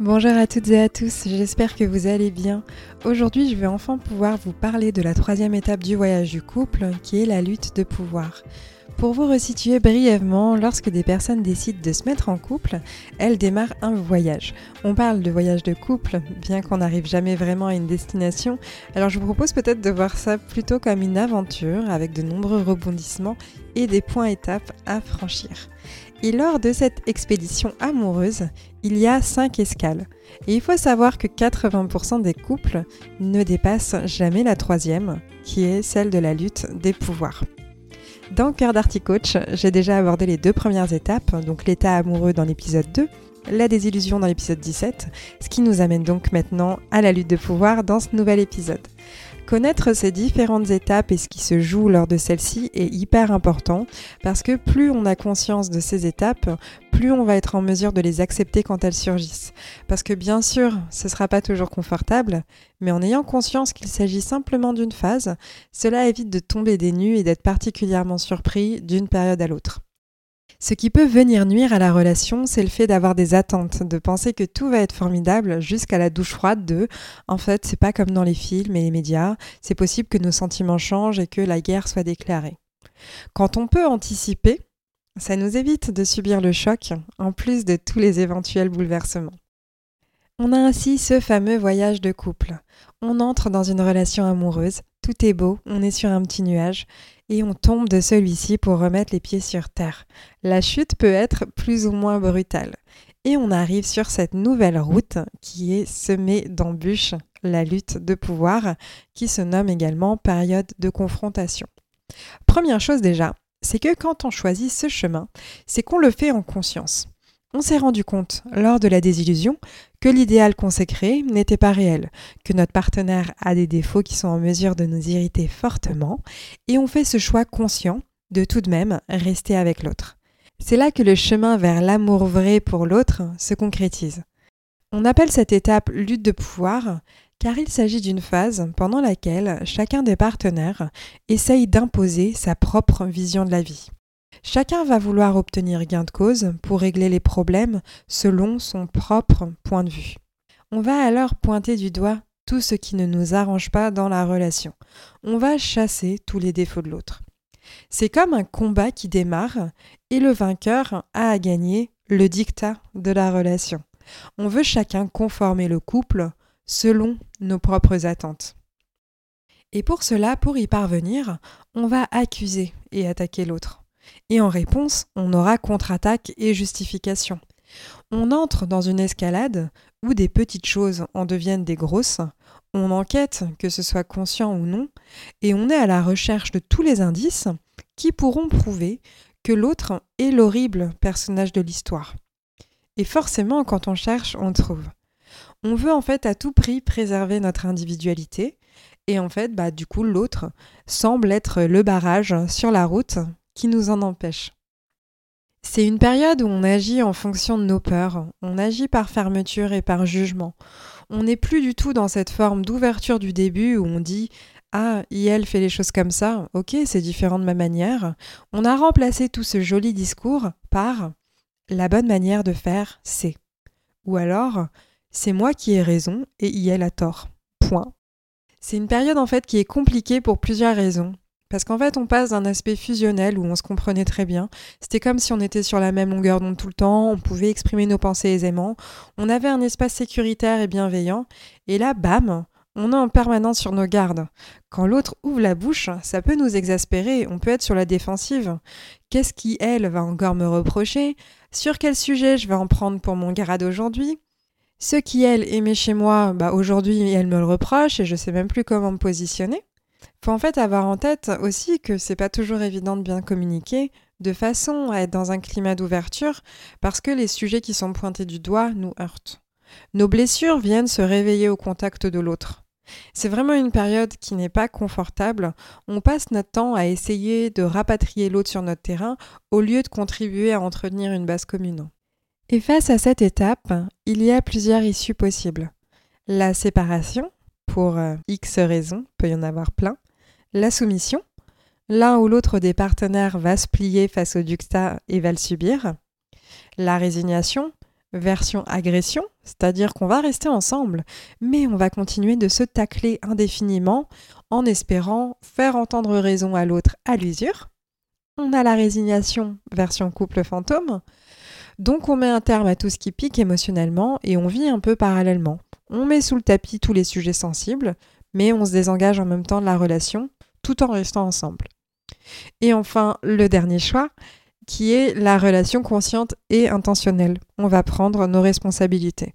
Bonjour à toutes et à tous, j'espère que vous allez bien. Aujourd'hui, je vais enfin pouvoir vous parler de la troisième étape du voyage du couple, qui est la lutte de pouvoir. Pour vous resituer brièvement, lorsque des personnes décident de se mettre en couple, elles démarrent un voyage. On parle de voyage de couple, bien qu'on n'arrive jamais vraiment à une destination, alors je vous propose peut-être de voir ça plutôt comme une aventure avec de nombreux rebondissements et des points étapes à franchir. Et lors de cette expédition amoureuse, il y a 5 escales. Et il faut savoir que 80% des couples ne dépassent jamais la troisième, qui est celle de la lutte des pouvoirs. Dans Cœur d'Arty Coach, j'ai déjà abordé les deux premières étapes, donc l'état amoureux dans l'épisode 2, la désillusion dans l'épisode 17, ce qui nous amène donc maintenant à la lutte de pouvoir dans ce nouvel épisode. Connaître ces différentes étapes et ce qui se joue lors de celles-ci est hyper important parce que plus on a conscience de ces étapes, plus on va être en mesure de les accepter quand elles surgissent. Parce que bien sûr, ce ne sera pas toujours confortable, mais en ayant conscience qu'il s'agit simplement d'une phase, cela évite de tomber des nues et d'être particulièrement surpris d'une période à l'autre. Ce qui peut venir nuire à la relation, c'est le fait d'avoir des attentes, de penser que tout va être formidable jusqu'à la douche froide de en fait, c'est pas comme dans les films et les médias, c'est possible que nos sentiments changent et que la guerre soit déclarée. Quand on peut anticiper, ça nous évite de subir le choc en plus de tous les éventuels bouleversements. On a ainsi ce fameux voyage de couple. On entre dans une relation amoureuse, tout est beau, on est sur un petit nuage, et on tombe de celui-ci pour remettre les pieds sur terre. La chute peut être plus ou moins brutale. Et on arrive sur cette nouvelle route qui est semée d'embûches, la lutte de pouvoir, qui se nomme également période de confrontation. Première chose déjà, c'est que quand on choisit ce chemin, c'est qu'on le fait en conscience on s'est rendu compte, lors de la désillusion, que l'idéal créé n'était pas réel, que notre partenaire a des défauts qui sont en mesure de nous irriter fortement, et on fait ce choix conscient de tout de même rester avec l'autre. C'est là que le chemin vers l'amour vrai pour l'autre se concrétise. On appelle cette étape lutte de pouvoir car il s'agit d'une phase pendant laquelle chacun des partenaires essaye d'imposer sa propre vision de la vie. Chacun va vouloir obtenir gain de cause pour régler les problèmes selon son propre point de vue. On va alors pointer du doigt tout ce qui ne nous arrange pas dans la relation. On va chasser tous les défauts de l'autre. C'est comme un combat qui démarre et le vainqueur a à gagner le dictat de la relation. On veut chacun conformer le couple selon nos propres attentes. Et pour cela, pour y parvenir, on va accuser et attaquer l'autre. Et en réponse, on aura contre-attaque et justification. On entre dans une escalade où des petites choses en deviennent des grosses, on enquête, que ce soit conscient ou non, et on est à la recherche de tous les indices qui pourront prouver que l'autre est l'horrible personnage de l'histoire. Et forcément, quand on cherche, on trouve. On veut en fait à tout prix préserver notre individualité, et en fait, bah, du coup, l'autre semble être le barrage sur la route qui nous en empêche. C'est une période où on agit en fonction de nos peurs, on agit par fermeture et par jugement. On n'est plus du tout dans cette forme d'ouverture du début où on dit ah, elle fait les choses comme ça, ok, c'est différent de ma manière. On a remplacé tout ce joli discours par la bonne manière de faire, c'est. Ou alors, c'est moi qui ai raison et IL a tort. Point. C'est une période en fait qui est compliquée pour plusieurs raisons. Parce qu'en fait, on passe d'un aspect fusionnel où on se comprenait très bien. C'était comme si on était sur la même longueur d'onde tout le temps, on pouvait exprimer nos pensées aisément, on avait un espace sécuritaire et bienveillant. Et là, bam, on est en permanence sur nos gardes. Quand l'autre ouvre la bouche, ça peut nous exaspérer, on peut être sur la défensive. Qu'est-ce qui, elle, va encore me reprocher? Sur quel sujet je vais en prendre pour mon grade aujourd'hui? Ce qui, elle, aimait chez moi, bah aujourd'hui, elle me le reproche et je sais même plus comment me positionner faut en fait avoir en tête aussi que c'est pas toujours évident de bien communiquer, de façon à être dans un climat d'ouverture, parce que les sujets qui sont pointés du doigt nous heurtent. Nos blessures viennent se réveiller au contact de l'autre. C'est vraiment une période qui n'est pas confortable. On passe notre temps à essayer de rapatrier l'autre sur notre terrain au lieu de contribuer à entretenir une base commune. Et face à cette étape, il y a plusieurs issues possibles. La séparation, pour euh, X raisons, peut y en avoir plein. La soumission, l'un ou l'autre des partenaires va se plier face au ducta et va le subir. La résignation, version agression, c'est-à-dire qu'on va rester ensemble, mais on va continuer de se tacler indéfiniment en espérant faire entendre raison à l'autre à l'usure. On a la résignation, version couple fantôme. Donc on met un terme à tout ce qui pique émotionnellement et on vit un peu parallèlement. On met sous le tapis tous les sujets sensibles, mais on se désengage en même temps de la relation tout en restant ensemble. Et enfin, le dernier choix, qui est la relation consciente et intentionnelle. On va prendre nos responsabilités.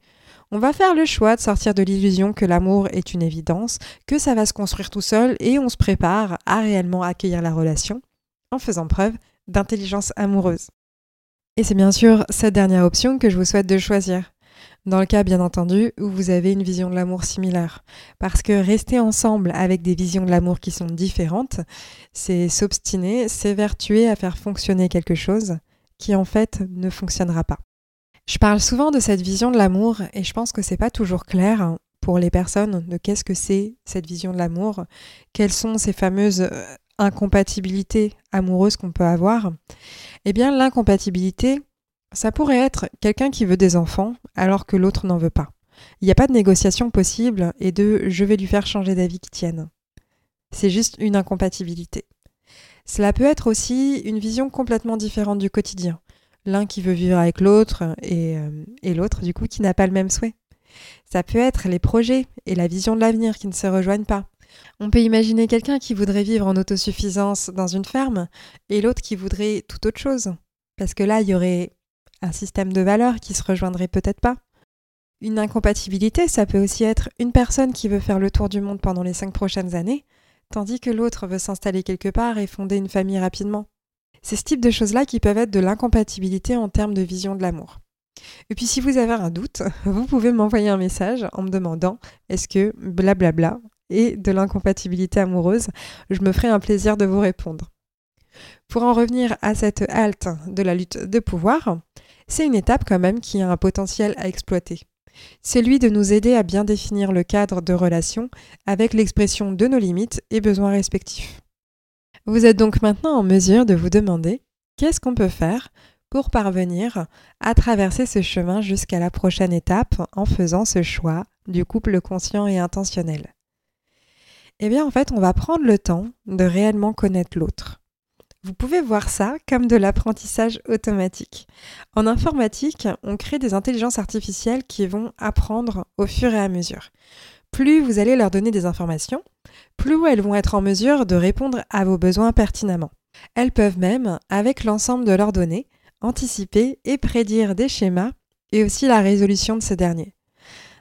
On va faire le choix de sortir de l'illusion que l'amour est une évidence, que ça va se construire tout seul et on se prépare à réellement accueillir la relation en faisant preuve d'intelligence amoureuse. Et c'est bien sûr cette dernière option que je vous souhaite de choisir. Dans le cas, bien entendu, où vous avez une vision de l'amour similaire. Parce que rester ensemble avec des visions de l'amour qui sont différentes, c'est s'obstiner, s'évertuer à faire fonctionner quelque chose qui en fait ne fonctionnera pas. Je parle souvent de cette vision de l'amour et je pense que c'est pas toujours clair pour les personnes de qu'est-ce que c'est cette vision de l'amour, quelles sont ces fameuses euh, incompatibilités amoureuses qu'on peut avoir. Eh bien, l'incompatibilité, ça pourrait être quelqu'un qui veut des enfants alors que l'autre n'en veut pas. Il n'y a pas de négociation possible et de je vais lui faire changer d'avis qui tienne. C'est juste une incompatibilité. Cela peut être aussi une vision complètement différente du quotidien. L'un qui veut vivre avec l'autre et, euh, et l'autre du coup qui n'a pas le même souhait. Ça peut être les projets et la vision de l'avenir qui ne se rejoignent pas. On peut imaginer quelqu'un qui voudrait vivre en autosuffisance dans une ferme et l'autre qui voudrait tout autre chose. Parce que là, il y aurait un système de valeurs qui se rejoindrait peut-être pas. Une incompatibilité, ça peut aussi être une personne qui veut faire le tour du monde pendant les cinq prochaines années, tandis que l'autre veut s'installer quelque part et fonder une famille rapidement. C'est ce type de choses-là qui peuvent être de l'incompatibilité en termes de vision de l'amour. Et puis si vous avez un doute, vous pouvez m'envoyer un message en me demandant est-ce que blablabla est de l'incompatibilité amoureuse. Je me ferai un plaisir de vous répondre. Pour en revenir à cette halte de la lutte de pouvoir, c'est une étape quand même qui a un potentiel à exploiter. C'est lui de nous aider à bien définir le cadre de relation avec l'expression de nos limites et besoins respectifs. Vous êtes donc maintenant en mesure de vous demander qu'est-ce qu'on peut faire pour parvenir à traverser ce chemin jusqu'à la prochaine étape en faisant ce choix du couple conscient et intentionnel? Eh bien en fait on va prendre le temps de réellement connaître l'autre. Vous pouvez voir ça comme de l'apprentissage automatique. En informatique, on crée des intelligences artificielles qui vont apprendre au fur et à mesure. Plus vous allez leur donner des informations, plus elles vont être en mesure de répondre à vos besoins pertinemment. Elles peuvent même, avec l'ensemble de leurs données, anticiper et prédire des schémas et aussi la résolution de ces derniers.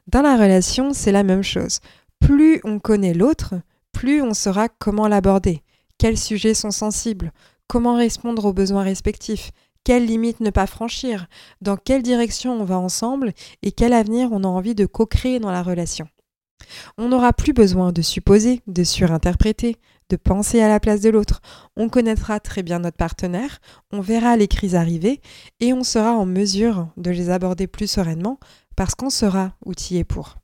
Dans la relation, c'est la même chose. Plus on connaît l'autre, plus on saura comment l'aborder, quels sujets sont sensibles, Comment répondre aux besoins respectifs Quelles limites ne pas franchir Dans quelle direction on va ensemble Et quel avenir on a envie de co-créer dans la relation On n'aura plus besoin de supposer, de surinterpréter, de penser à la place de l'autre. On connaîtra très bien notre partenaire, on verra les crises arriver et on sera en mesure de les aborder plus sereinement parce qu'on sera outillé pour.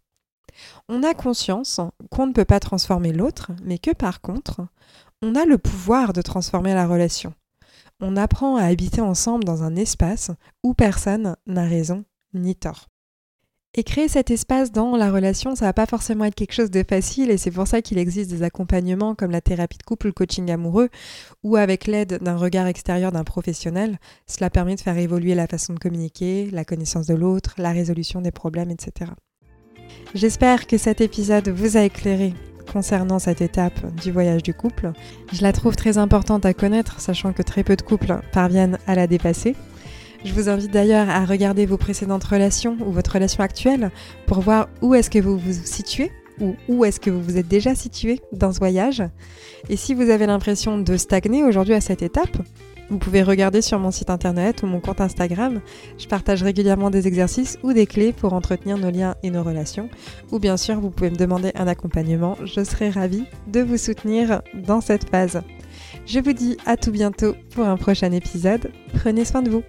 On a conscience qu'on ne peut pas transformer l'autre, mais que par contre, on a le pouvoir de transformer la relation. On apprend à habiter ensemble dans un espace où personne n'a raison ni tort. Et créer cet espace dans la relation, ça va pas forcément être quelque chose de facile et c'est pour ça qu'il existe des accompagnements comme la thérapie de couple, le coaching amoureux, ou avec l'aide d'un regard extérieur d'un professionnel, cela permet de faire évoluer la façon de communiquer, la connaissance de l'autre, la résolution des problèmes, etc. J'espère que cet épisode vous a éclairé concernant cette étape du voyage du couple. Je la trouve très importante à connaître, sachant que très peu de couples parviennent à la dépasser. Je vous invite d'ailleurs à regarder vos précédentes relations ou votre relation actuelle pour voir où est-ce que vous vous situez ou où est-ce que vous vous êtes déjà situé dans ce voyage. Et si vous avez l'impression de stagner aujourd'hui à cette étape, Vous pouvez regarder sur mon site internet ou mon compte Instagram. Je partage régulièrement des exercices ou des clés pour entretenir nos liens et nos relations. Ou bien sûr, vous pouvez me demander un accompagnement. Je serai ravie de vous soutenir dans cette phase. Je vous dis à tout bientôt pour un prochain épisode. Prenez soin de vous.